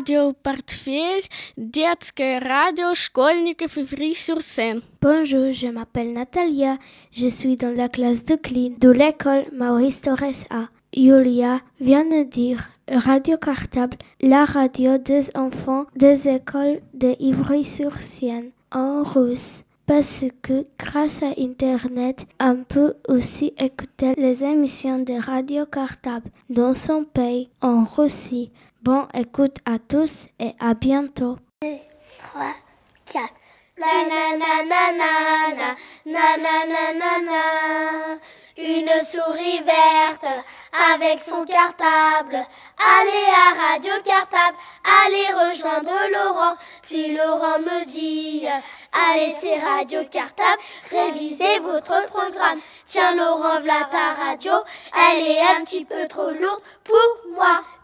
Radio Portefeuille, детское радио школьников Ivry-sur-Seine. Bonjour, je m'appelle Natalia. Je suis dans la classe de clean de l'école Maurice Torres A. Julia vient de dire Radio Cartable, la radio des enfants des écoles de Ivry-sur-Seine en russe. Parce que grâce à Internet, on peut aussi écouter les émissions de Radio Cartable dans son pays, en Russie. Bon écoute à tous et à bientôt. 2, 3, 4. Na na Une souris verte avec son cartable. Allez à Radio Cartable, allez rejoindre Laurent. Puis Laurent me dit, allez c'est Radio Cartable, révisez votre programme. Tiens Laurent, voilà ta radio, elle est un petit peu trop lourde pour moi.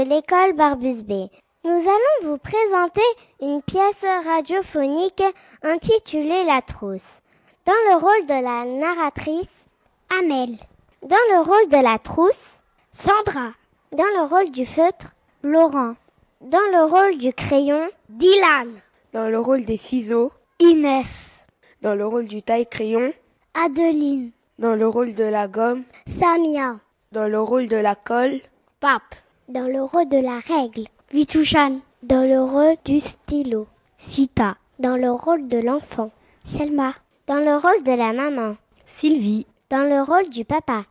De l'école Barbus B. Nous allons vous présenter une pièce radiophonique intitulée La trousse. Dans le rôle de la narratrice, Amel. Dans le rôle de la trousse, Sandra. Dans le rôle du feutre, Laurent. Dans le rôle du crayon, Dylan. Dans le rôle des ciseaux, Inès. dans le rôle du taille-crayon, Adeline. dans le rôle de la gomme, Samia. dans le rôle de la colle, Pape. Dans le rôle de la règle, Vitouchan. Dans le rôle du stylo, Sita. Dans le rôle de l'enfant, Selma. Dans le rôle de la maman, Sylvie, dans le rôle du papa.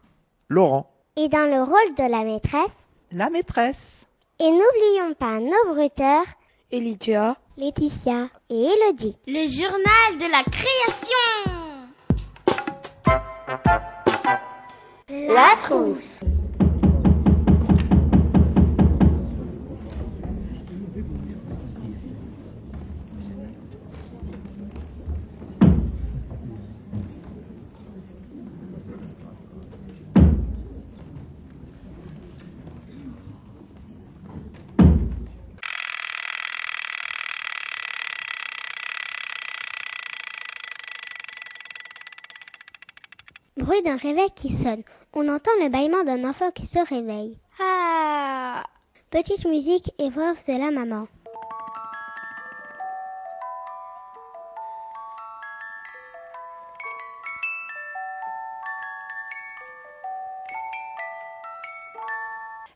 Laurent, Et dans le rôle de la maîtresse. la maîtresse. Et n'oublions pas nos bruteurs, Elydia, Laetitia et Elodie. Le journal de la création. La trousse. D'un réveil qui sonne. On entend le bâillement d'un enfant qui se réveille. Ah Petite musique et voix off de la maman.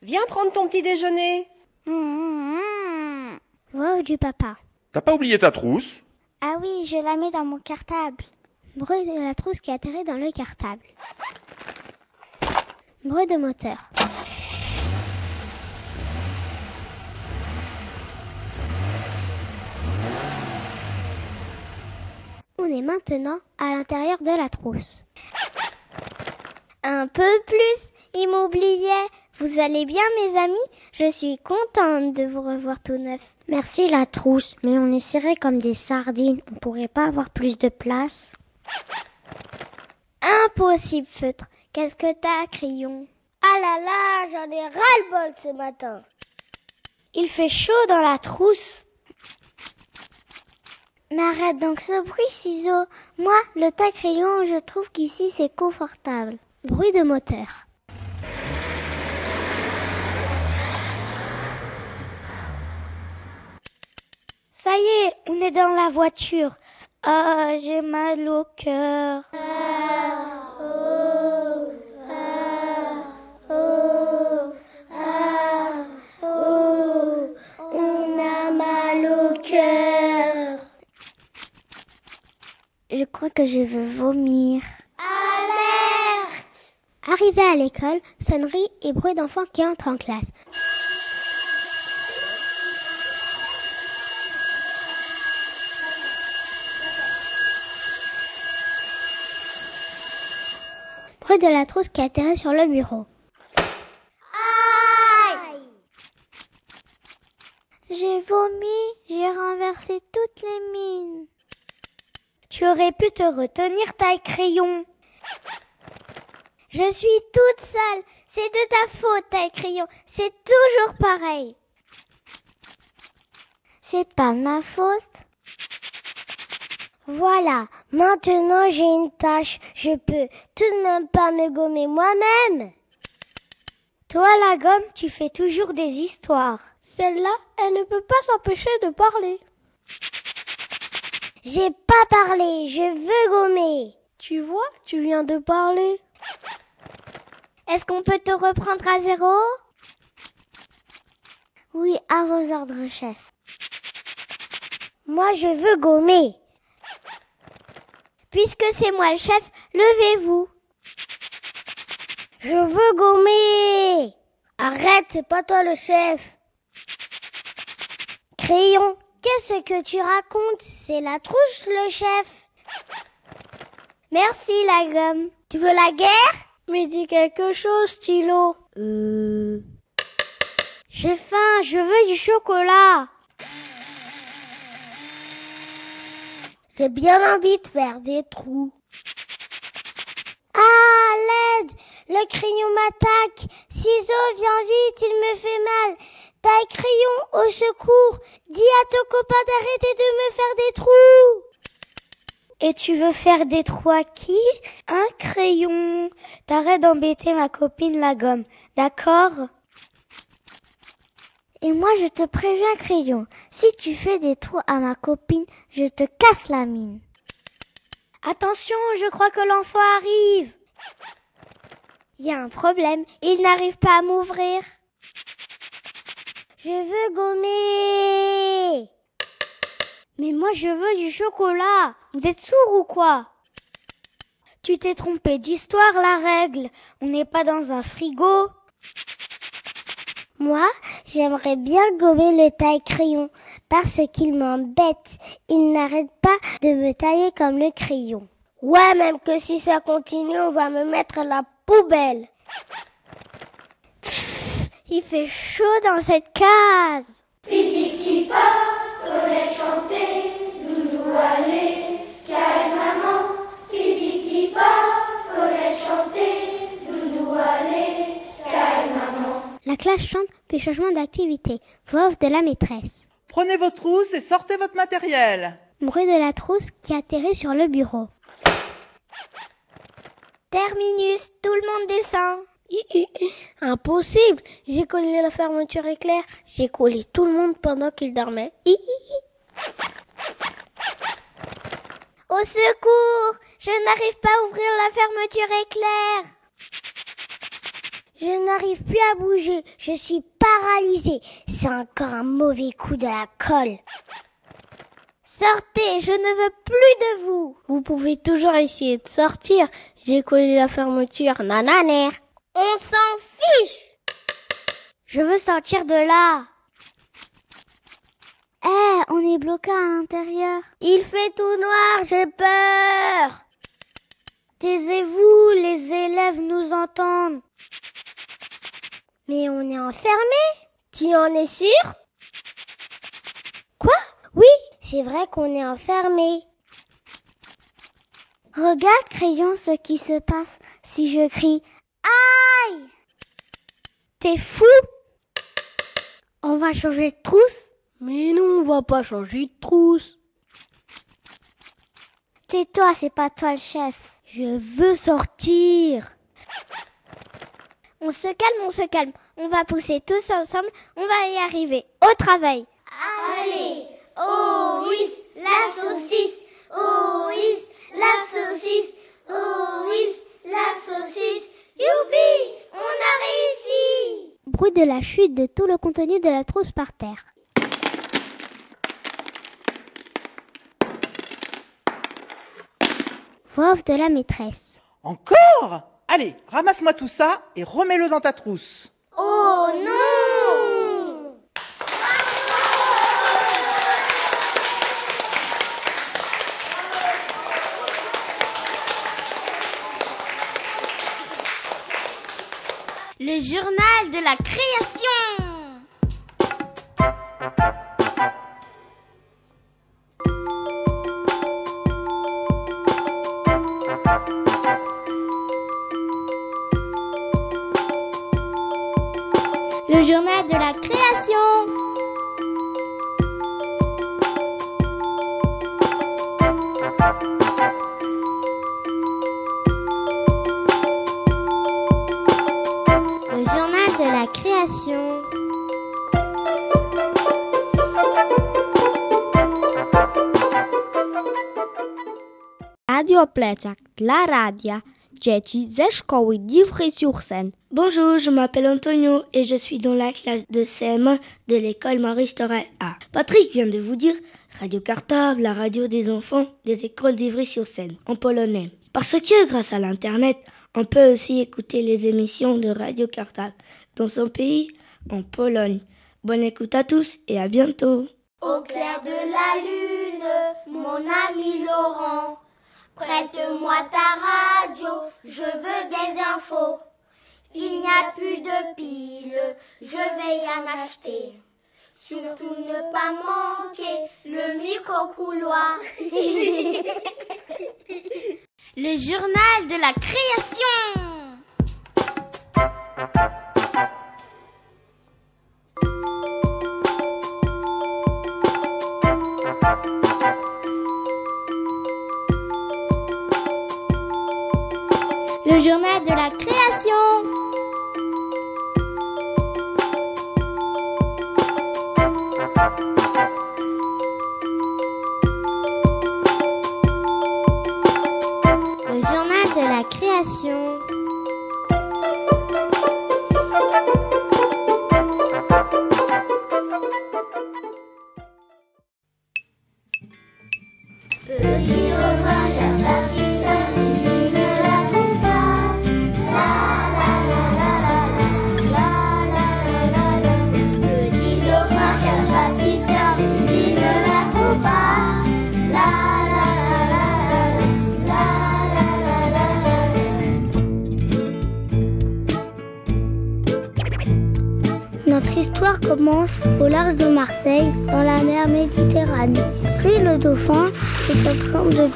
viens prendre ton petit déjeuner. Mmh. Voix off du papa. T'as pas oublié ta trousse? Ah oui, je la mets dans mon cartable. Bruit de la trousse qui atterrit dans le cartable. Bruit de moteur. On est maintenant à l'intérieur de la trousse. Un peu plus, il m'oubliait. Vous allez bien, mes amis? Je suis contente de vous revoir tout neuf. Merci la trousse, mais on est serré comme des sardines. On pourrait pas avoir plus de place Impossible, feutre. Qu'est-ce que t'as, crayon? Ah là là, j'en ai ras-le-bol ce matin. Il fait chaud dans la trousse. Mais arrête donc ce bruit, ciseaux. Moi, le tas crayon, je trouve qu'ici c'est confortable. Bruit de moteur. Ça y est, on est dans la voiture. Ah, j'ai mal au cœur. Ah, oh, ah, oh, ah, oh, on a mal au cœur. Je crois que je veux vomir. Alerte Arrivé à l'école, sonnerie et bruit d'enfants qui entrent en classe. De la trousse qui atterrit sur le bureau. Aïe J'ai vomi, j'ai renversé toutes les mines. Tu aurais pu te retenir, taille crayon. Je suis toute seule. C'est de ta faute, taille crayon. C'est toujours pareil. C'est pas ma faute. Voilà, maintenant j'ai une tâche. Je peux tout de même pas me gommer moi-même. Toi, la gomme, tu fais toujours des histoires. Celle-là, elle ne peut pas s'empêcher de parler. J'ai pas parlé, je veux gommer. Tu vois, tu viens de parler. Est-ce qu'on peut te reprendre à zéro? Oui, à vos ordres, chef. Moi, je veux gommer. Puisque c'est moi le chef, levez-vous. Je veux gommer. Arrête, c'est pas toi le chef. Crayon, qu'est-ce que tu racontes? C'est la trousse, le chef. Merci, la gomme. Tu veux la guerre? Mais dis quelque chose, stylo. Euh... J'ai faim, je veux du chocolat. J'ai bien envie de faire des trous. Ah, l'aide Le crayon m'attaque. Ciseaux, viens vite, il me fait mal. Taille crayon, au secours. Dis à ton copain d'arrêter de me faire des trous. Et tu veux faire des trous à qui? Un crayon. T'arrêtes d'embêter ma copine la gomme, d'accord? Et moi, je te préviens, crayon, si tu fais des trous à ma copine, je te casse la mine. Attention, je crois que l'enfant arrive. Il y a un problème, il n'arrive pas à m'ouvrir. Je veux gommer. Mais moi, je veux du chocolat. Vous êtes sourd ou quoi? Tu t'es trompé d'histoire, la règle. On n'est pas dans un frigo. Moi, j'aimerais bien gommer le taille-crayon parce qu'il m'embête. Il n'arrête pas de me tailler comme le crayon. Ouais, même que si ça continue, on va me mettre la poubelle. Il fait chaud dans cette case. Piti chanter, aller, maman. Piti La classe chante puis changement d'activité. Voix off de la maîtresse. Prenez vos trousses et sortez votre matériel. Bruit de la trousse qui atterrit sur le bureau. Terminus, tout le monde descend. Impossible, j'ai collé la fermeture éclair. J'ai collé tout le monde pendant qu'il dormait. Au secours, je n'arrive pas à ouvrir la fermeture éclair. Je n'arrive plus à bouger. Je suis paralysée. C'est encore un mauvais coup de la colle. Sortez, je ne veux plus de vous. Vous pouvez toujours essayer de sortir. J'ai collé la fermeture. Nananer. On s'en fiche. Je veux sortir de là. Eh, on est bloqué à l'intérieur. Il fait tout noir, j'ai peur. Taisez-vous, les élèves nous entendent. Mais on est enfermé Tu en es sûr? Quoi? Oui, c'est vrai qu'on est enfermé. Regarde, crayon, ce qui se passe si je crie Aïe T'es fou On va changer de trousse Mais non, on va pas changer de trousse. Tais-toi, c'est pas toi le chef. Je veux sortir. On se calme, on se calme. On va pousser tous ensemble. On va y arriver. Au travail. Allez, oh oui, la saucisse, oh oui, la saucisse, oh oui, la saucisse. Youpi, on a réussi. Bruit de la chute de tout le contenu de la trousse par terre. Voix off de la maîtresse. Encore? Allez, ramasse-moi tout ça et remets-le dans ta trousse. Oh non Le journal de la création. Création. Radio Plecak dla radia dzieci ze szkoły d'Ivry-sur-Seine. Bonjour, je m'appelle Antonio et je suis dans la classe de CM1 de l'école Maurice Thorez A. Patrick vient de vous dire Radio Cartable, la radio des enfants des écoles d'Ivry-sur-Seine en polonais. Parce que grâce à l'internet, on peut aussi écouter les émissions de Radio Cartable dans son pays, en Pologne. Bonne écoute à tous et à bientôt. Au clair de la lune, mon ami Laurent, prête-moi ta radio, je veux des infos. Il n'y a plus de piles, je vais y en acheter. Surtout ne pas manquer le micro-couloir. Le journal de la création. Journal de la création.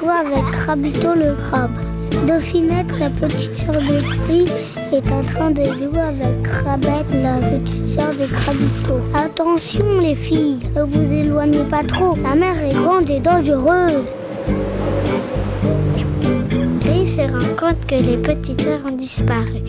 Avec Crabito le crabe. Dauphinette, la petite sœur de Ri, est en train de jouer avec Crabette, la petite sœur de Crabito. Attention les filles, ne vous éloignez pas trop, la mer est grande et dangereuse. Ri se rend compte que les petites sœurs ont disparu.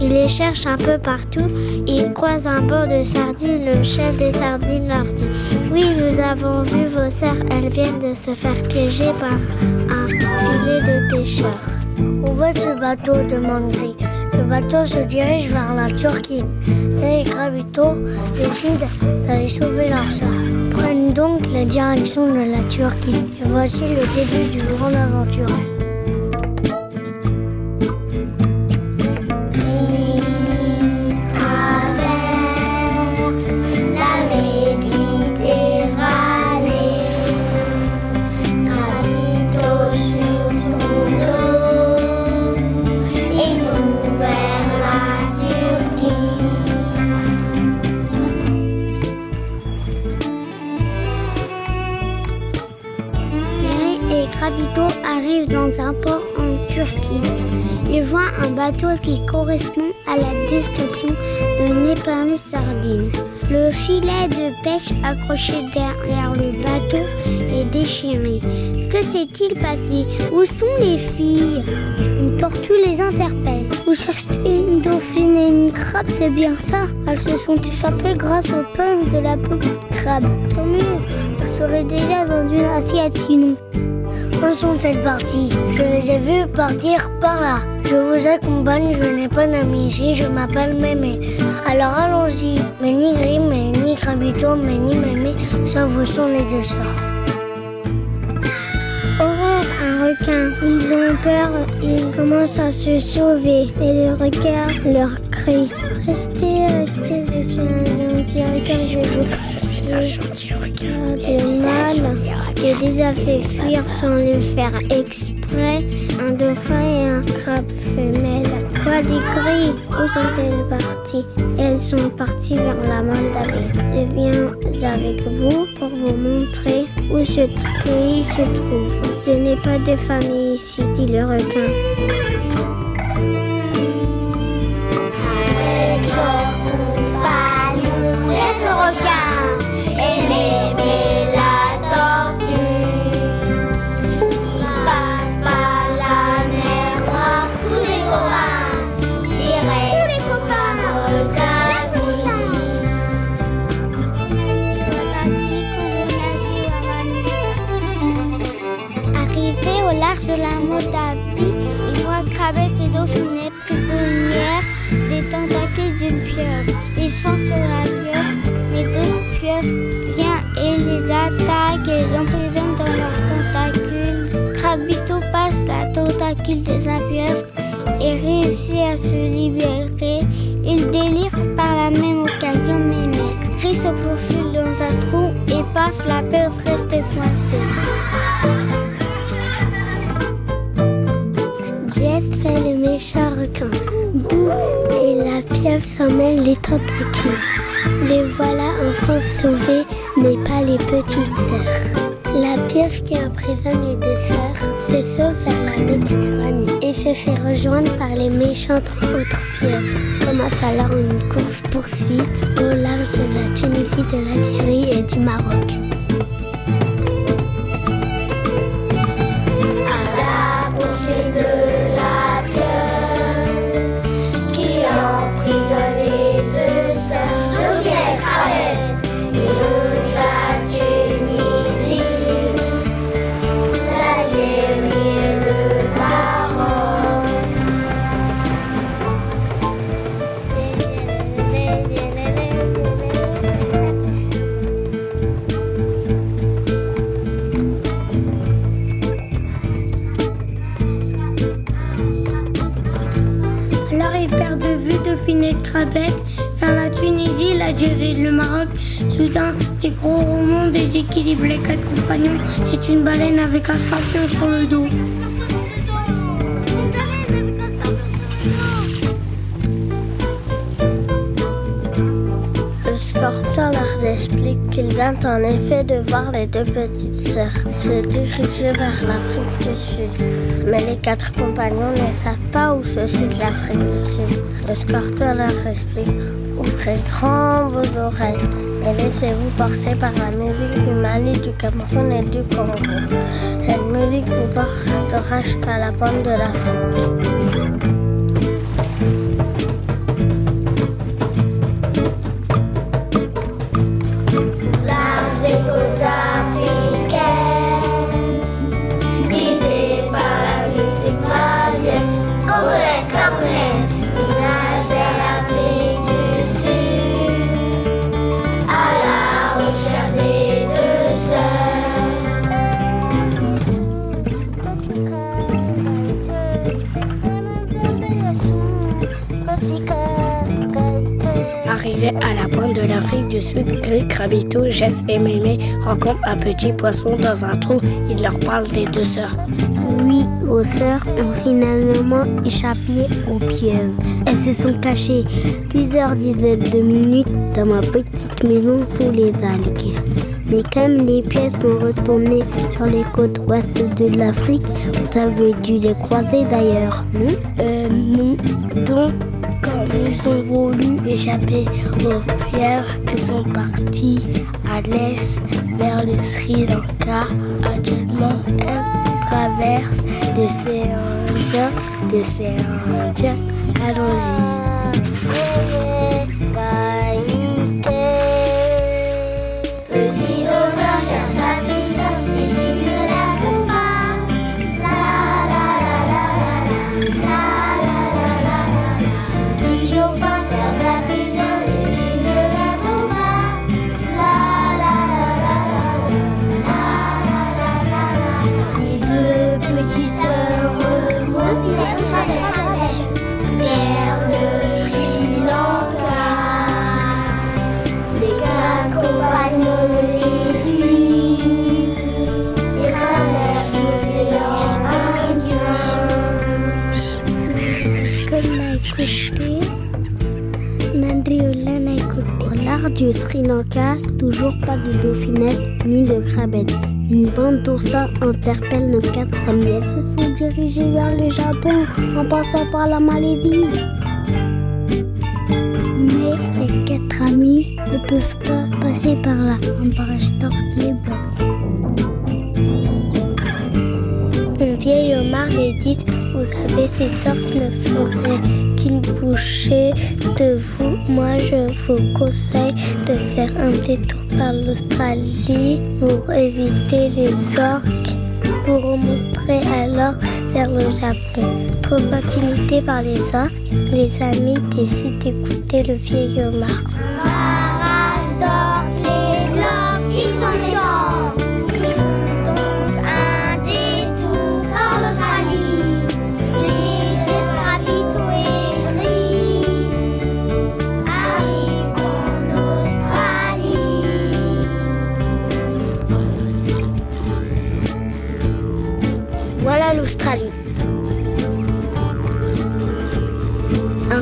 Il les cherche un peu partout. Il croise un banc de sardines. Le chef des sardines leur dit Oui, nous avons vu vos sœurs. Elles viennent de se faire piéger par un filet de pêcheurs. Où va ce bateau? demande Gris. Le bateau se dirige vers la Turquie. Les Gravito décident d'aller sauver leur sœur. Prennent donc la direction de la Turquie. Et voici le début d'une grande aventure. Qui correspond à la description d'un éperlé sardine. Le filet de pêche accroché derrière le bateau est déchiré. Que s'est-il passé? Où sont les filles Une tortue les interpelle. Vous cherchez une dauphine et une crabe, c'est bien ça Elles se sont échappées grâce aux pinces de la petite crabe. Tant mieux, vous serez déjà dans une assiette sinon. Où sont-elles parties Je les ai vues partir par là. Je vous accompagne, je n'ai pas d'amis ici, je m'appelle Mémé. Alors allons-y. Mais ni Gris, mais ni Crabito, mais ni Mémé, ça vous sont les deux sœurs. Horreur, un requins. Ils ont peur, ils commencent à se sauver. Et le requin leur crie Restez, restez, je suis un gentil requin, je vous faire de mal. Je les a fait fuir sans le faire exprès. Un dauphin et un crabe femelle. Quoi des cris Où sont-elles parties? Elles sont parties vers la Moldavie. Je viens avec vous pour vous montrer où ce pays se trouve. Je n'ai pas de famille ici, dit le requin. De sa pieuvre et réussit à se libérer. Il délire par la même occasion Mémé. Crie se profile dans un trou et paf, la pieuvre reste coincée. Jeff fait le méchant requin. Et la pieuvre s'en mêle les tentacules. Les voilà enfin sauvés, mais pas les petites sœurs. La pieuvre qui emprisonne les deux sœurs se sauve vers la Méditerranée et se fait rejoindre par les méchantes autres pieuvres. Commence alors une course-poursuite au large de la Tunisie, de l'Algérie et du Maroc. C'est une baleine avec un scorpion sur le dos. Le scorpion leur explique qu'il vient en effet de voir les deux petites sœurs se diriger vers l'Afrique du Sud. Mais les quatre compagnons ne savent pas où se situe l'Afrique du Sud. Le scorpion leur explique Ouvrez grand vos oreilles et laissez-vous porter par la musique du Mali, du Cameroun et du Congo. Cette musique vous portera jusqu'à la pointe de l'Afrique. À la pointe de l'Afrique du Sud, Gris, Crabito, Jess et Mémé rencontrent un petit poisson dans un trou. Il leur parle des deux sœurs. Oui, vos sœurs ont finalement échappé aux pieuvres. Elles se sont cachées plusieurs dizaines de minutes dans ma petite maison sous les algues. Mais comme les pieuvres sont retournées sur les côtes ouest de l'Afrique, vous avez dû les croiser d'ailleurs, non? Euh, nous, donc, ils ont voulu échapper aux pieuvres, ils sont partis à l'est vers le Sri Lanka. Actuellement, elles traversent l'océan Indien, l'océan Indien. Allons-y. Nandriula Naikuti. Au du Sri Lanka, toujours pas de dauphinette ni de crabette. Une bande d'oursins interpelle nos quatre amis. Elles se sont dirigées vers le Japon en passant par la Malaisie. Mais les quatre amis ne peuvent pas passer par là en parachutant les bords. Un vieil homard les dit Vous avez ces sortes ne feraient qu'une bouchée de vous? Moi, je vous conseille de faire un détour par l'Australie pour éviter les orques. Vous remonterez alors vers le Japon. Trop intimidés par les orques, les amis décident d'écouter le vieil homard.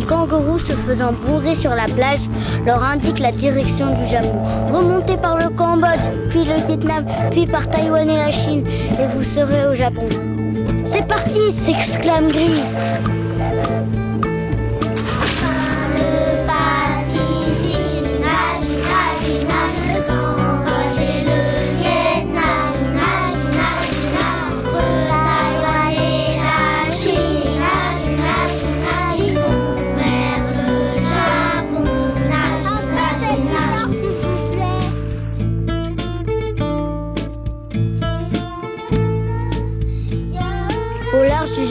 Kangourou se faisant bronzer sur la plage leur indique la direction du Japon. Remontez par le Cambodge, puis le Vietnam, puis par Taïwan et la Chine, et vous serez au Japon. C'est parti s'exclame Gris.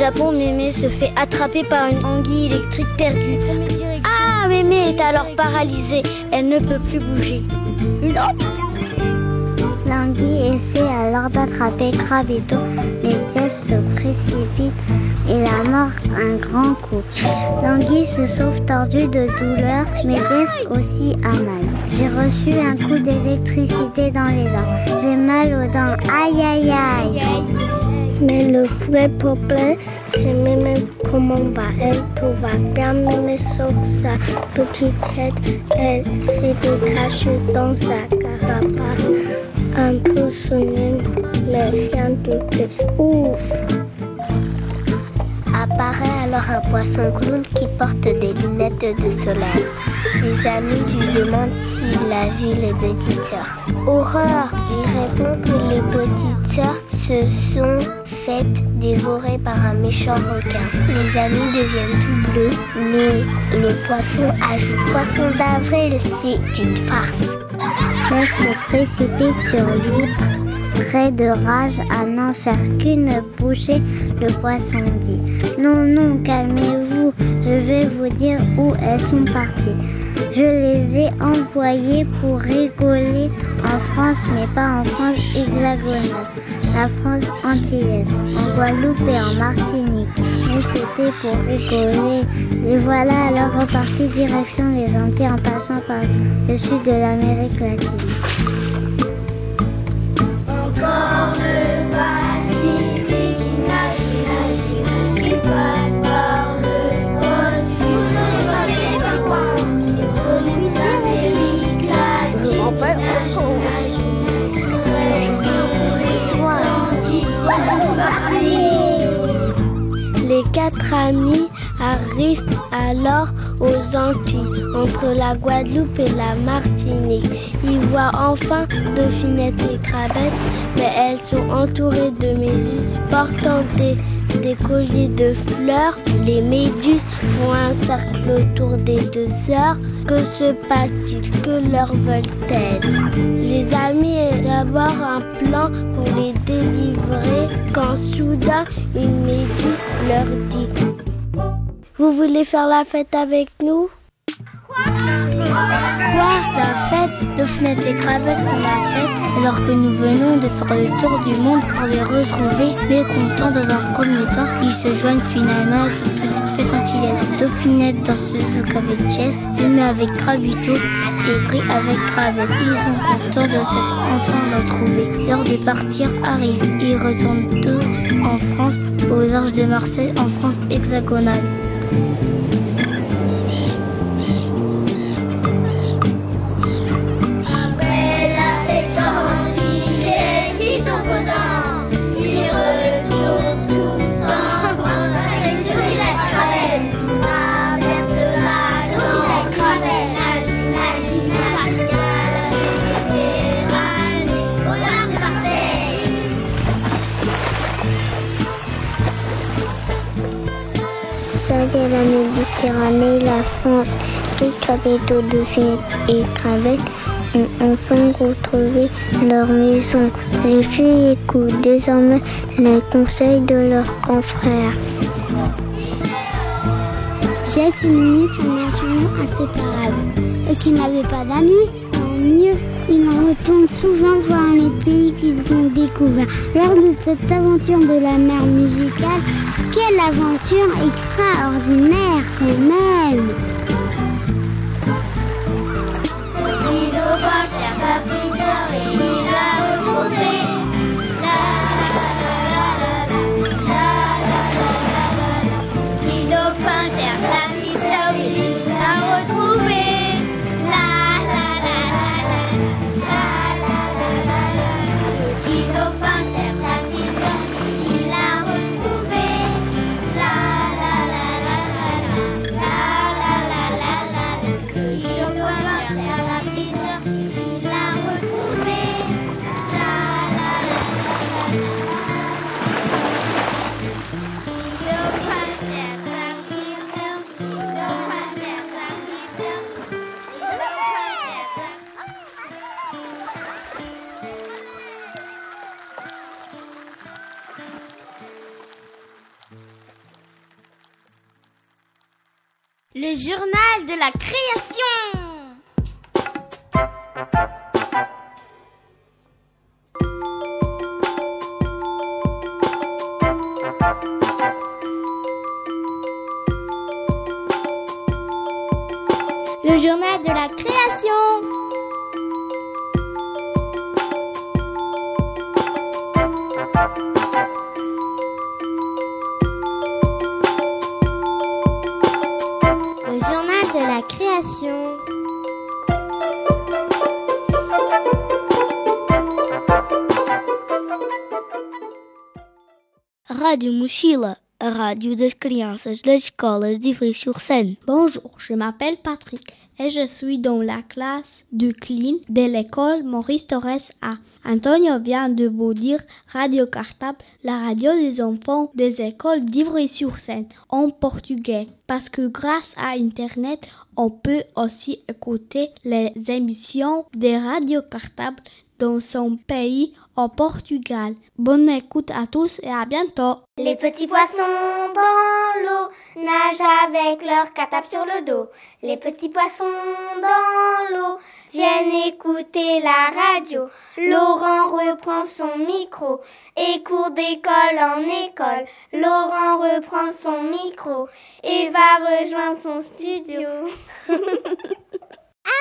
Japon, Mémé se fait attraper par une anguille électrique perdue. Ah, Mémé est alors paralysée. Elle ne peut plus bouger. Non L'anguille essaie alors d'attraper Krabito, mais Jess se précipite et la mord un grand coup. L'anguille se sauve tordue de douleur, mais Jess aussi a mal. J'ai reçu un coup d'électricité dans les dents. J'ai mal aux dents. Aïe aïe aïe. Mais le vrai problème, c'est même comment va elle, tout va bien, mais sauf sa petite tête, elle s'est décachée dans sa carapace, un peu sonnée, mais rien de plus. Ouf Apparaît alors un poisson clown qui porte des lunettes de soleil. Les amis lui demandent s'il a vu les petites sœurs. Horreur Il répond que les petites sœurs se sont faites dévorer par un méchant requin. Les amis deviennent tout bleus, mais le poisson ajoute Poisson d'avril, c'est une farce. Jess se précipite sur lui, près de rage à n'en faire qu'une bouchée. Le poisson dit Non, non, calmez-vous, je vais vous dire où elles sont parties. Je les ai envoyées pour rigoler en France, mais pas en France hexagonale, la France antillaise, en Guadeloupe et en Martinique. Mais c'était pour rigoler. Les voilà alors repartis direction les Antilles en passant par le sud de l'Amérique latine. Quatre amis arrivent alors aux Antilles, entre la Guadeloupe et la Martinique. Ils voient enfin Dauphinette et Crabette, mais elles sont entourées de méduses portant des, des colliers de fleurs. Les méduses font un cercle autour des deux sœurs. Que se passe-t-il? Que leur veulent-elles? Les amis élaborent un plan pour les délivrer quand soudain une méduse leur dit Vous voulez faire la fête avec nous? La fête Dauphinette et Crabette font la fête alors que nous venons de faire le tour du monde pour les retrouver. Mais contents dans un premier temps, ils se joignent finalement à cette petite fête gentillesse. Dauphinette danseuse avec Jess, Humain avec Gravito et Brie avec Gravel. Ils sont contents de s'être enfin retrouvés. L'heure de partir arrive. Ils retournent tous en France, aux larges de Marseille, en France hexagonale. La France, les capitaux de Finette et Cravette ont enfin retrouvé leur maison. Les filles écoutent désormais les conseils de leurs confrères. Jess et Mimi sont naturellement inséparables. Eux qui n'avaient pas d'amis, tant mieux. Ils en retournent souvent voir les pays qu'ils ont découverts. Lors de cette aventure de la mer musicale, quelle aventure extraordinaire quand même. Mochila, a rádio das crianças das escolas de Ivry-sur-Seine. Bonjour, je m'appelle Patrick et je suis dans la classe de clean de l'école Maurice Torres A. Antonio vient de vous dire Radio Cartable, la radio des enfants des écoles d'Ivry-sur-Seine en portugais. Parce que grâce à Internet, on peut aussi écouter les émissions de Radio Cartable dans son pays au Portugal. Bonne écoute à tous et à bientôt. Les petits poissons dans l'eau nagent avec leur catap sur le dos. Les petits poissons dans l'eau viennent écouter la radio. Laurent reprend son micro et court d'école en école. Laurent reprend son micro et va rejoindre son studio.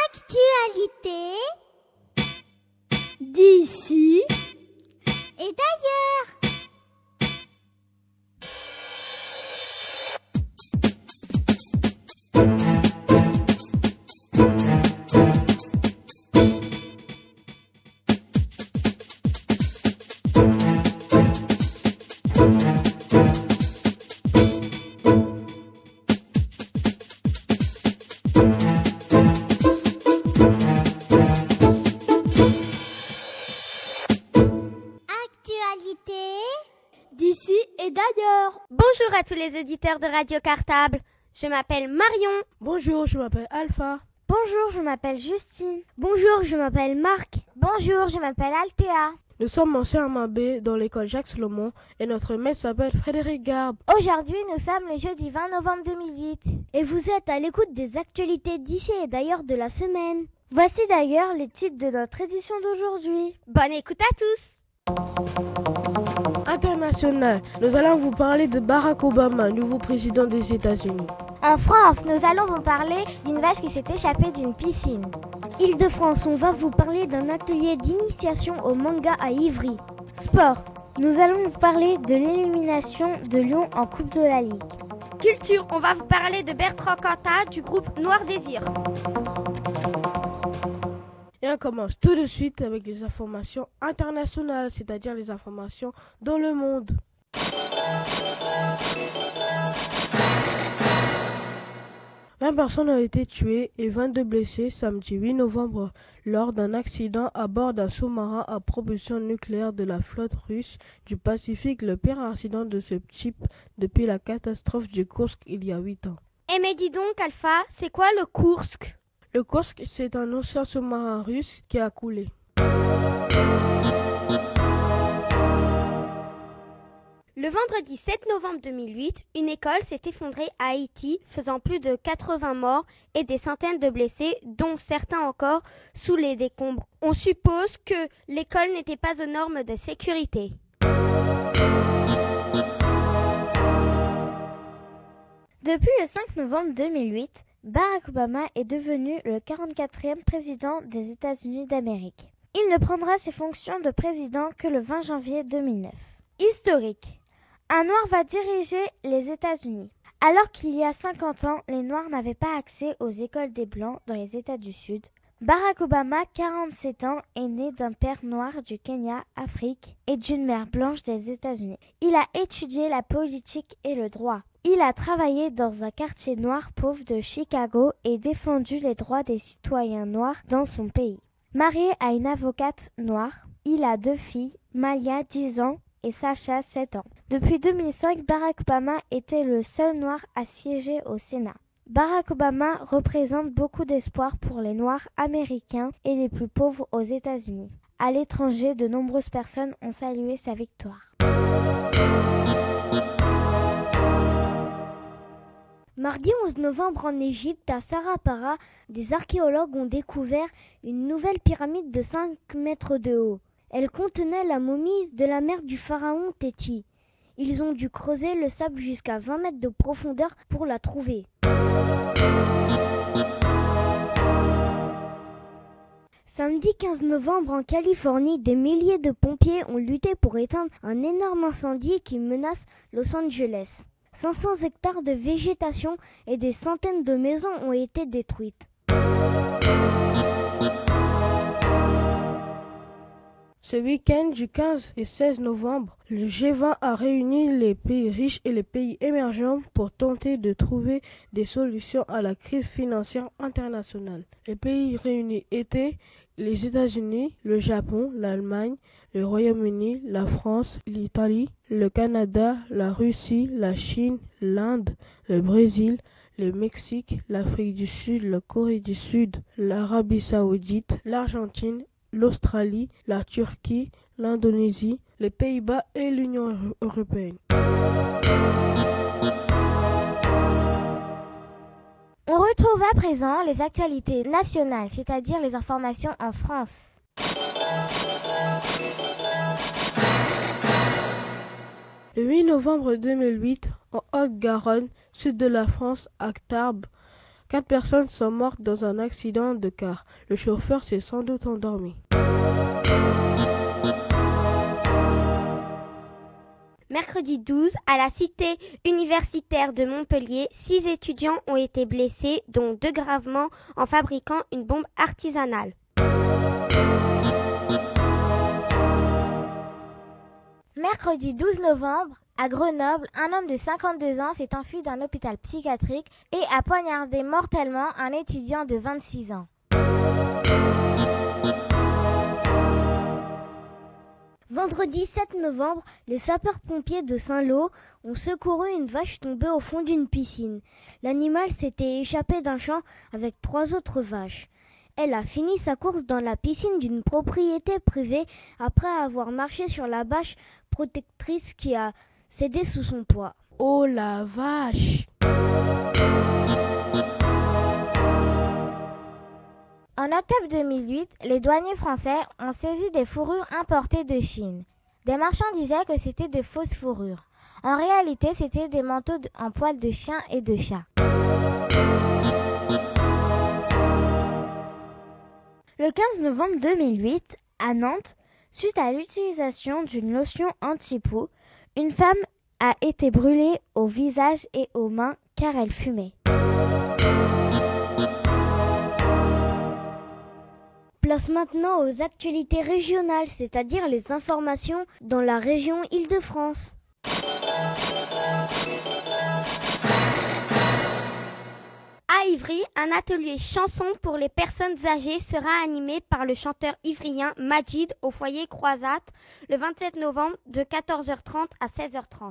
Actualité d'ici et d'ailleurs. Les auditeurs de Radio Cartable. Je m'appelle Marion. Bonjour, je m'appelle Alpha. Bonjour, je m'appelle Justine. Bonjour, je m'appelle Marc. Bonjour, je m'appelle Althea. Nous sommes en CM1 B dans l'école Jacques Solomon et notre maître s'appelle Frédéric Garbe. Aujourd'hui, nous sommes le jeudi 20 novembre 2008. Et vous êtes à l'écoute des actualités d'ici et d'ailleurs de la semaine. Voici d'ailleurs les titres de notre édition d'aujourd'hui. Bonne écoute à tous International, nous allons vous parler de Barack Obama, nouveau président des États-Unis. En France, nous allons vous parler d'une vache qui s'est échappée d'une piscine. Île-de-France, on va vous parler d'un atelier d'initiation au manga à Ivry. Sport, nous allons vous parler de l'élimination de Lyon en Coupe de la Ligue. Culture, on va vous parler de Bertrand Cantat du groupe Noir Désir. Et on commence tout de suite avec les informations internationales, c'est-à-dire les informations dans le monde. 20 personnes ont été tuées et 22 blessées samedi 8 novembre lors d'un accident à bord d'un sous-marin à propulsion nucléaire de la flotte russe du Pacifique, le pire accident de ce type depuis la catastrophe du Kursk il y a 8 ans. Eh mais dis donc Alpha, c'est quoi le Kursk? Le Kursk, c'est un ancien sous-marin russe qui a coulé. Le vendredi 7 novembre 2008, une école s'est effondrée à Haïti, faisant plus de 80 morts et des centaines de blessés, dont certains encore sous les décombres. On suppose que l'école n'était pas aux normes de sécurité. Depuis le 5 novembre 2008, Barack Obama est devenu le 44e président des États-Unis d'Amérique. Il ne prendra ses fonctions de président que le 20 janvier 2009. Historique. Un noir va diriger les États-Unis. Alors qu'il y a 50 ans, les noirs n'avaient pas accès aux écoles des blancs dans les États du Sud, Barack Obama, 47 ans, est né d'un père noir du Kenya, Afrique, et d'une mère blanche des États-Unis. Il a étudié la politique et le droit. Il a travaillé dans un quartier noir pauvre de Chicago et défendu les droits des citoyens noirs dans son pays. Marié à une avocate noire, il a deux filles, Malia, 10 ans, et Sacha, 7 ans. Depuis 2005, Barack Obama était le seul noir à siéger au Sénat. Barack Obama représente beaucoup d'espoir pour les Noirs américains et les plus pauvres aux États-Unis. À l'étranger, de nombreuses personnes ont salué sa victoire. Mardi 11 novembre en Égypte, à Sarapara, des archéologues ont découvert une nouvelle pyramide de 5 mètres de haut. Elle contenait la momie de la mère du pharaon Téti. Ils ont dû creuser le sable jusqu'à 20 mètres de profondeur pour la trouver. Samedi 15 novembre en Californie, des milliers de pompiers ont lutté pour éteindre un énorme incendie qui menace Los Angeles. 500 hectares de végétation et des centaines de maisons ont été détruites. Ce week-end du 15 et 16 novembre, le G20 a réuni les pays riches et les pays émergents pour tenter de trouver des solutions à la crise financière internationale. Les pays réunis étaient les États-Unis, le Japon, l'Allemagne, le Royaume-Uni, la France, l'Italie, le Canada, la Russie, la Chine, l'Inde, le Brésil, le Mexique, l'Afrique du Sud, la Corée du Sud, l'Arabie saoudite, l'Argentine l'Australie, la Turquie, l'Indonésie, les Pays-Bas et l'Union européenne. On retrouve à présent les actualités nationales, c'est-à-dire les informations en France. Le 8 novembre 2008, en Haute-Garonne, sud de la France, à Tarbes, Quatre personnes sont mortes dans un accident de car. Le chauffeur s'est sans doute endormi. Mercredi 12, à la cité universitaire de Montpellier, six étudiants ont été blessés, dont deux gravement, en fabriquant une bombe artisanale. Mercredi 12 novembre, à Grenoble, un homme de 52 ans s'est enfui d'un hôpital psychiatrique et a poignardé mortellement un étudiant de 26 ans. Vendredi 7 novembre, les sapeurs-pompiers de Saint-Lô ont secouru une vache tombée au fond d'une piscine. L'animal s'était échappé d'un champ avec trois autres vaches. Elle a fini sa course dans la piscine d'une propriété privée après avoir marché sur la bâche protectrice qui a cédé sous son poids. Oh la vache En octobre 2008, les douaniers français ont saisi des fourrures importées de Chine. Des marchands disaient que c'était de fausses fourrures. En réalité, c'était des manteaux en poils de chien et de chat. Le 15 novembre 2008, à Nantes, suite à l'utilisation d'une lotion anti-poux, une femme a été brûlée au visage et aux mains car elle fumait. Place maintenant aux actualités régionales, c'est-à-dire les informations dans la région Île-de-France. À Ivry, un atelier chanson pour les personnes âgées sera animé par le chanteur ivrien Majid au foyer Croisade le 27 novembre de 14h30 à 16h30.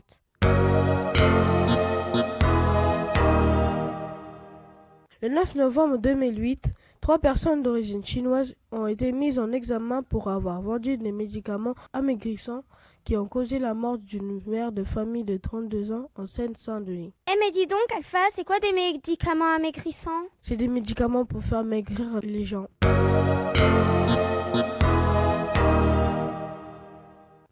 Le 9 novembre 2008, trois personnes d'origine chinoise ont été mises en examen pour avoir vendu des médicaments amaigrissants qui ont causé la mort d'une mère de famille de 32 ans en Seine-Saint-Denis. Eh mais dis donc Alpha, c'est quoi des médicaments amaigrissants? C'est des médicaments pour faire maigrir les gens.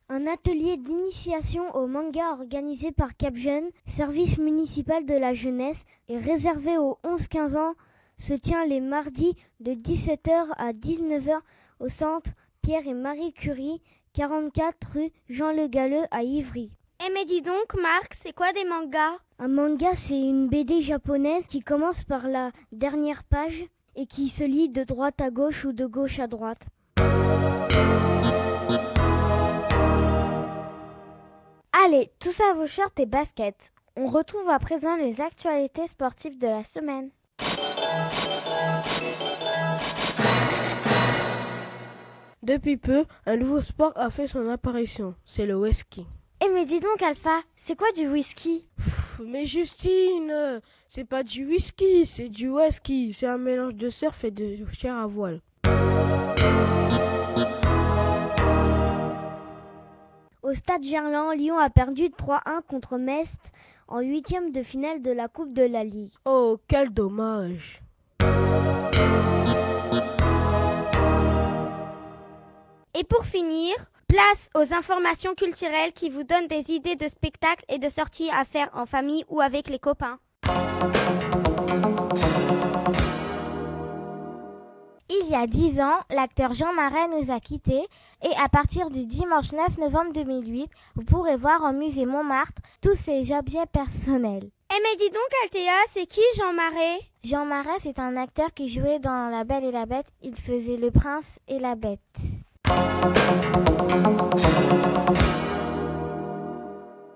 Un atelier d'initiation au manga organisé par Capjeune, service municipal de la jeunesse, et réservé aux 11-15 ans, se tient les mardis de 17h à 19h au centre Pierre et Marie Curie, 44 rue Jean Le Galleux à Ivry. Eh mais dis donc Marc, c'est quoi des mangas? Un manga, c'est une BD japonaise qui commence par la dernière page et qui se lit de droite à gauche ou de gauche à droite. Allez, tous à vos shorts et baskets. On retrouve à présent les actualités sportives de la semaine. Depuis peu, un nouveau sport a fait son apparition, c'est le whisky. Eh mais dis donc Alpha, c'est quoi du whisky? Pff, Mais Justine, c'est pas du whisky, c'est du whisky. C'est un mélange de surf et de chair à voile. Au stade Gerland, Lyon a perdu 3-1 contre Metz en huitième de finale de la Coupe de la Ligue. Oh, quel dommage. Et pour finir, place aux informations culturelles qui vous donnent des idées de spectacles et de sorties à faire en famille ou avec les copains. Il y a dix ans, l'acteur Jean Marais nous a quittés et à partir du dimanche 9 novembre 2008, vous pourrez voir au musée Montmartre tous ses objets personnels. Eh mais dis donc Althea, c'est qui Jean Marais? Jean Marais, c'est un acteur qui jouait dans La Belle et la Bête. Il faisait le prince et la bête.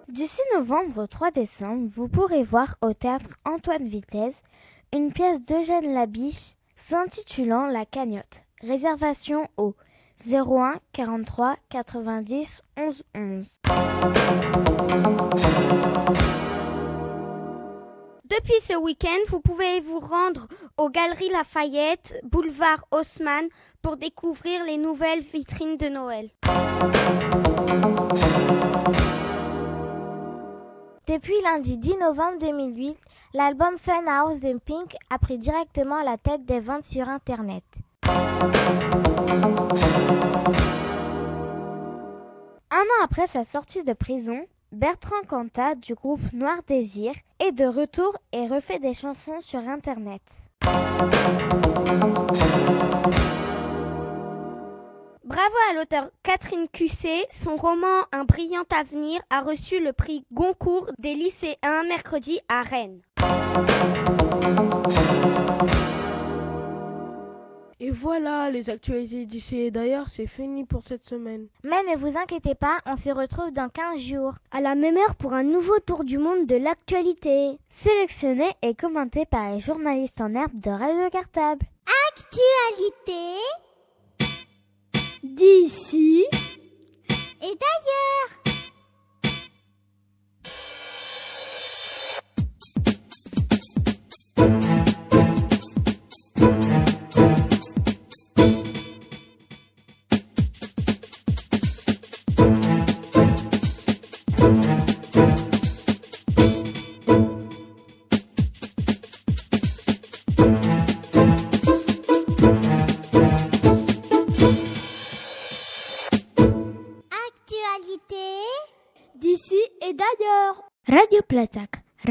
Du 6 novembre au 3 décembre, vous pourrez voir au théâtre Antoine Vitesse une pièce d'Eugène Labiche s'intitulant La cagnotte. Réservation au 01 43 90 11 11. Depuis ce week-end, vous pouvez vous rendre aux Galeries Lafayette, boulevard Haussmann, pour découvrir les nouvelles vitrines de Noël. Depuis lundi 10 novembre 2008, l'album Fun House de Pink a pris directement la tête des ventes sur Internet. Un an après sa sortie de prison, Bertrand Cantat du groupe Noir Désir est de retour et refait des chansons sur Internet. Bravo à l'auteur Catherine Cusset. Son roman Un brillant avenir a reçu le prix Goncourt des lycéens mercredi à Rennes. Et voilà, les actualités d'ici et d'ailleurs, c'est fini pour cette semaine. Mais ne vous inquiétez pas, on se retrouve dans 15 jours, à la même heure pour un nouveau tour du monde de l'actualité, sélectionné et commenté par les journalistes en herbe de Radio Cartable. Actualité d'ici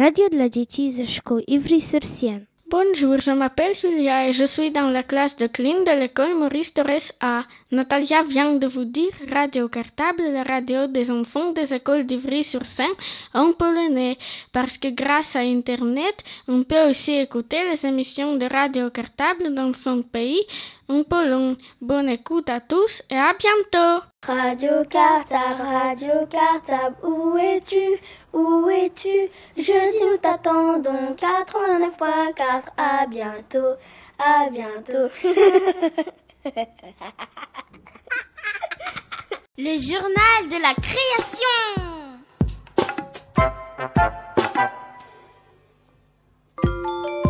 radio de la diétise Szkoły Ivry-sur-Sienne. Bonjour, je m'appelle Julia et je suis dans la classe de clean de l'école Maurice Torres A. Natalia vient de vous dire Radio Cartable, la radio des enfants des écoles d'Ivry-sur-Seine en polonais, parce que grâce à Internet, on peut aussi écouter les émissions de Radio Cartable dans son pays, Pologne. Bonne écoute à tous et à bientôt! Radio Cartable, Radio Cartable, où es-tu? Où es-tu? Jeudi nous t'attendons, 89.4, à bientôt, à bientôt. Le journal de la création.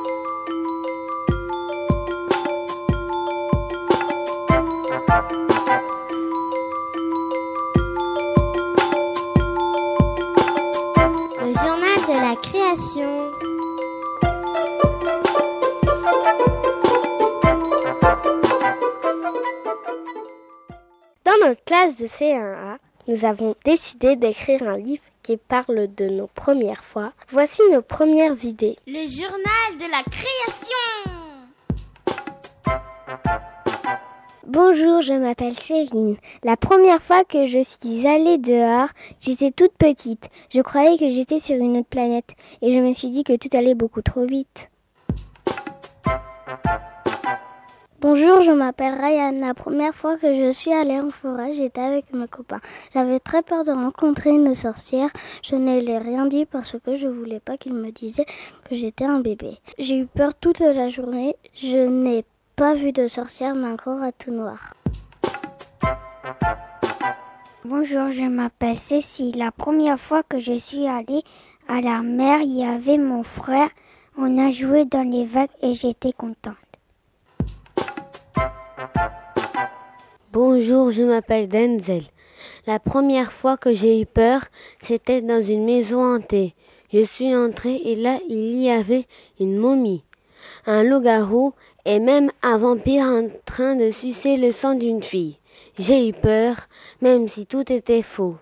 De C1A, nous avons décidé d'écrire un livre qui parle de nos premières fois. Voici nos premières idées. Le journal de la création. Bonjour, je m'appelle Chérine. La première fois que je suis allée dehors, j'étais toute petite. Je croyais que j'étais sur une autre planète et je me suis dit que tout allait beaucoup trop vite. Bonjour, je m'appelle Ryan. La première fois que je suis allée en forêt, j'étais avec mes copains. J'avais très peur de rencontrer une sorcière. Je ne l'ai rien dit parce que je voulais pas qu'ils me disaient que j'étais un bébé. J'ai eu peur toute la journée. Je n'ai pas vu de sorcière, mais encore à tout noir. Bonjour, je m'appelle Cécile. La première fois que je suis allée à la mer, il y avait mon frère. On a joué dans les vagues et j'étais contente. Bonjour, je m'appelle Denzel. La première fois que j'ai eu peur, c'était dans une maison hantée. Je suis entrée et là, il y avait une momie, un loup-garou et même un vampire en train de sucer le sang d'une fille. J'ai eu peur, même si tout était faux.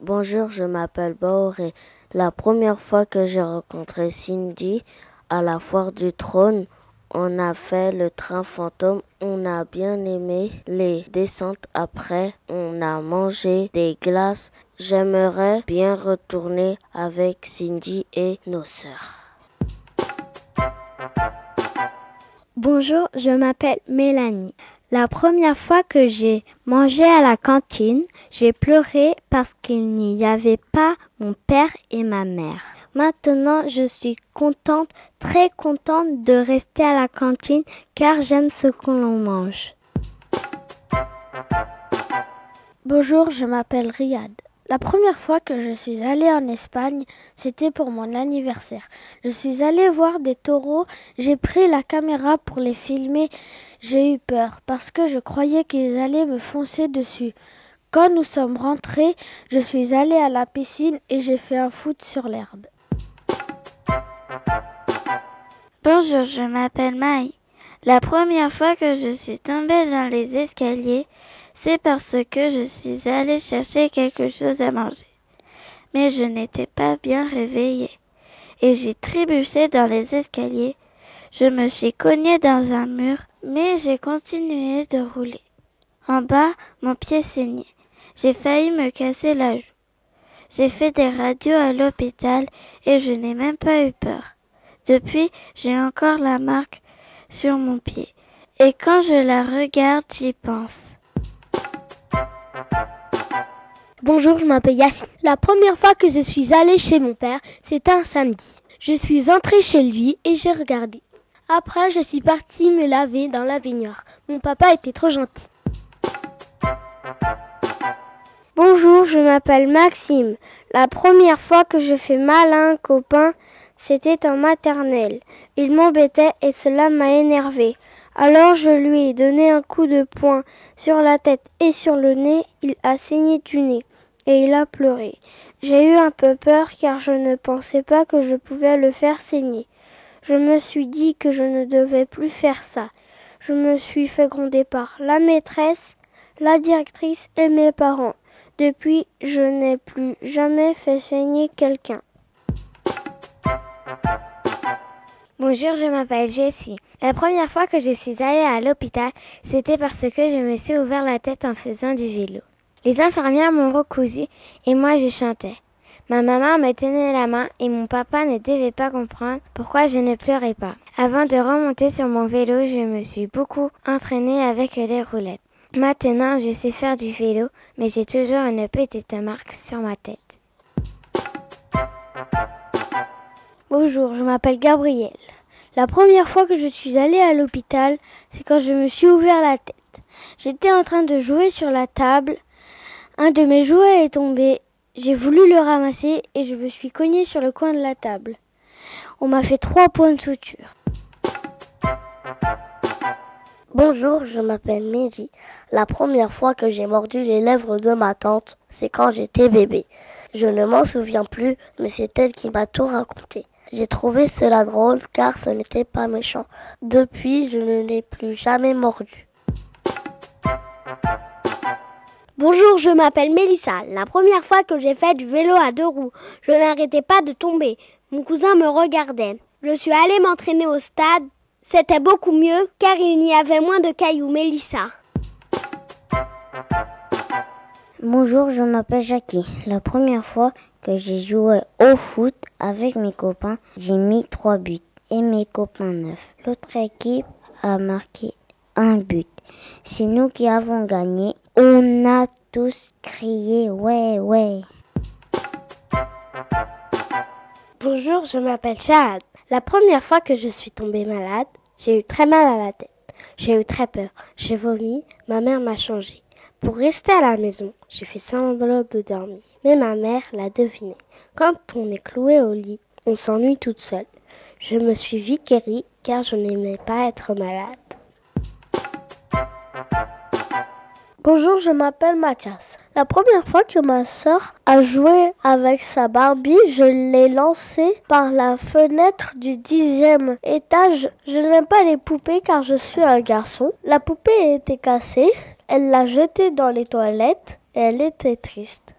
Bonjour, je m'appelle Baor et la première fois que j'ai rencontré Cindy à la foire du trône, on a fait le train fantôme, on a bien aimé les descentes après, on a mangé des glaces. J'aimerais bien retourner avec Cindy et nos sœurs. Bonjour, je m'appelle Mélanie. La première fois que j'ai mangé à la cantine, j'ai pleuré parce qu'il n'y avait pas mon père et ma mère. Maintenant, je suis contente, très contente de rester à la cantine car j'aime ce que l'on mange. Bonjour, je m'appelle Riyad. La première fois que je suis allée en Espagne, c'était pour mon anniversaire. Je suis allée voir des taureaux, j'ai pris la caméra pour les filmer. J'ai eu peur parce que je croyais qu'ils allaient me foncer dessus. Quand nous sommes rentrés, je suis allée à la piscine et j'ai fait un foot sur l'herbe. Bonjour, je m'appelle Maï. La première fois que je suis tombée dans les escaliers, c'est parce que je suis allée chercher quelque chose à manger. Mais je n'étais pas bien réveillée. Et j'ai trébuché dans les escaliers. Je me suis cognée dans un mur, mais j'ai continué de rouler. En bas, mon pied saignait. J'ai failli me casser la joue. J'ai fait des radios à l'hôpital et je n'ai même pas eu peur. Depuis, j'ai encore la marque sur mon pied. Et quand je la regarde, j'y pense. Bonjour, je m'appelle Yacine. La première fois que je suis allée chez mon père, c'était un samedi. Je suis entrée chez lui et j'ai regardé. Après, je suis partie me laver dans la baignoire. Mon papa était trop gentil. Bonjour, je m'appelle Maxime. La première fois que je fais mal à un copain, c'était en maternelle. Il m'embêtait et cela m'a énervé. Alors je lui ai donné un coup de poing sur la tête et sur le nez. Il a saigné du nez. et il a pleuré. J'ai eu un peu peur car je ne pensais pas que je pouvais le faire saigner. Je me suis dit que je ne devais plus faire ça. Je me suis fait gronder par la maîtresse, la directrice et mes parents. Depuis, je n'ai plus jamais fait saigner quelqu'un. Bonjour, je m'appelle Jessie. La première fois que je suis allée à l'hôpital, c'était parce que je me suis ouvert la tête en faisant du vélo. Les infirmières m'ont recousu et moi je chantais. Ma maman me tenait la main et mon papa ne devait pas comprendre pourquoi je ne pleurais pas. Avant de remonter sur mon vélo, je me suis beaucoup entraînée avec les roulettes. Maintenant, je sais faire du vélo, mais j'ai toujours une petite marque sur ma tête. Bonjour, je m'appelle Gabrielle. La première fois que je suis allée à l'hôpital, c'est quand je me suis ouvert la tête. J'étais en train de jouer sur la table. Un de mes jouets est tombé. J'ai voulu le ramasser et je me suis cogné sur le coin de la table. On m'a fait trois points de suture. Bonjour, je m'appelle Mehdi. La première fois que j'ai mordu les lèvres de ma tante, c'est quand j'étais bébé. Je ne m'en souviens plus, mais c'est elle qui m'a tout raconté. J'ai trouvé cela drôle car ce n'était pas méchant. Depuis, je ne l'ai plus jamais mordu. Bonjour, je m'appelle Mélissa. La première fois que j'ai fait du vélo à deux roues, je n'arrêtais pas de tomber. Mon cousin me regardait. Je suis allée m'entraîner au stade. C'était beaucoup mieux car il y avait moins de cailloux. Mélissa. Bonjour, je m'appelle Jackie. La première fois que j'ai joué au foot avec mes copains, j'ai mis trois buts et mes copains neuf. L'autre équipe a marqué un but. C'est nous qui avons gagné. On a tous crié ouais ouais. Bonjour, je m'appelle Chad. La première fois que je suis tombée malade, j'ai eu très mal à la tête. J'ai eu très peur. J'ai vomi. Ma mère m'a changé. Pour rester à la maison, j'ai fait semblant de dormir. Mais ma mère l'a deviné. Quand on est cloué au lit, on s'ennuie toute seule. Je me suis vite guérie car je n'aimais pas être malade. Bonjour, je m'appelle Mathias. La première fois que ma sœur a joué avec sa Barbie, je l'ai lancée par la fenêtre du dixième étage. Je n'aime pas les poupées car je suis un garçon. La poupée était cassée. Elle l'a jetée dans les toilettes et elle était triste.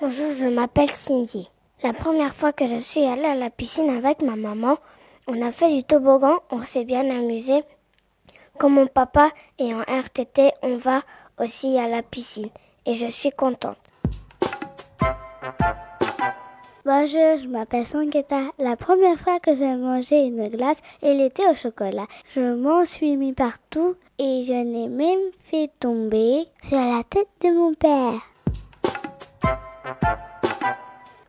Bonjour, je m'appelle Cindy. La première fois que je suis allée à la piscine avec ma maman, on a fait du toboggan, on s'est bien amusé. Comme mon papa est en RTT, on va aussi à la piscine et je suis contente. Bonjour, je m'appelle Sanketa. La première fois que j'ai mangé une glace, elle était au chocolat. Je m'en suis mis partout et je n'ai même fait tomber sur la tête de mon père.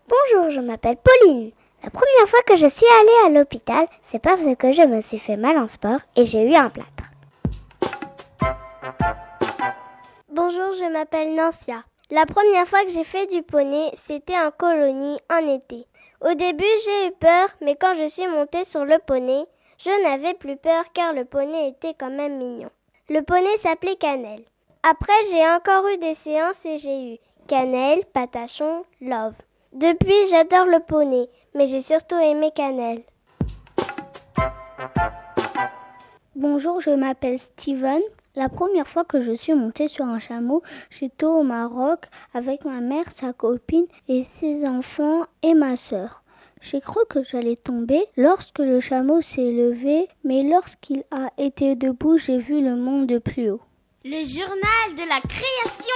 Bonjour, je m'appelle Pauline. La première fois que je suis allée à l'hôpital, c'est parce que je me suis fait mal en sport et j'ai eu un plâtre. Bonjour, je m'appelle Nancia. La première fois que j'ai fait du poney, c'était en colonie en été. Au début, j'ai eu peur, mais quand je suis montée sur le poney, je n'avais plus peur car le poney était quand même mignon. Le poney s'appelait Cannelle. Après, j'ai encore eu des séances et j'ai eu Cannelle, Patachon, Love. Depuis, j'adore le poney, mais j'ai surtout aimé Cannelle. Bonjour, je m'appelle Steven. La première fois que je suis montée sur un chameau, j'étais au Maroc avec ma mère, sa copine et ses enfants et ma sœur. J'ai cru que j'allais tomber lorsque le chameau s'est levé, mais lorsqu'il a été debout, j'ai vu le monde de plus haut. Le journal de la création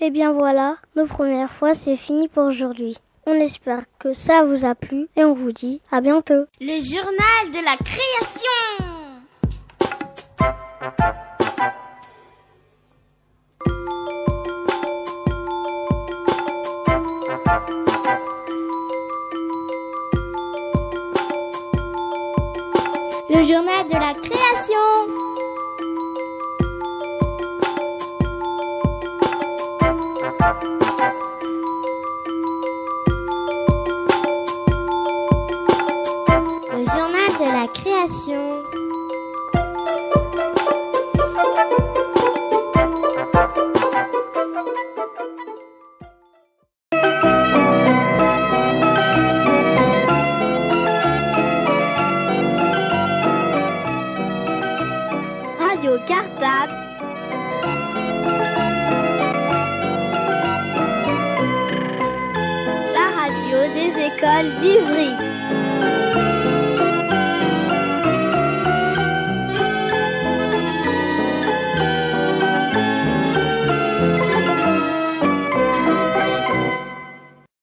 Et Eh bien voilà, nos premières fois, c'est fini pour aujourd'hui. On espère que ça vous a plu et on vous dit à bientôt. Le journal de la création Le journal de la création Radio Cartable. La radio des écoles d'Ivry.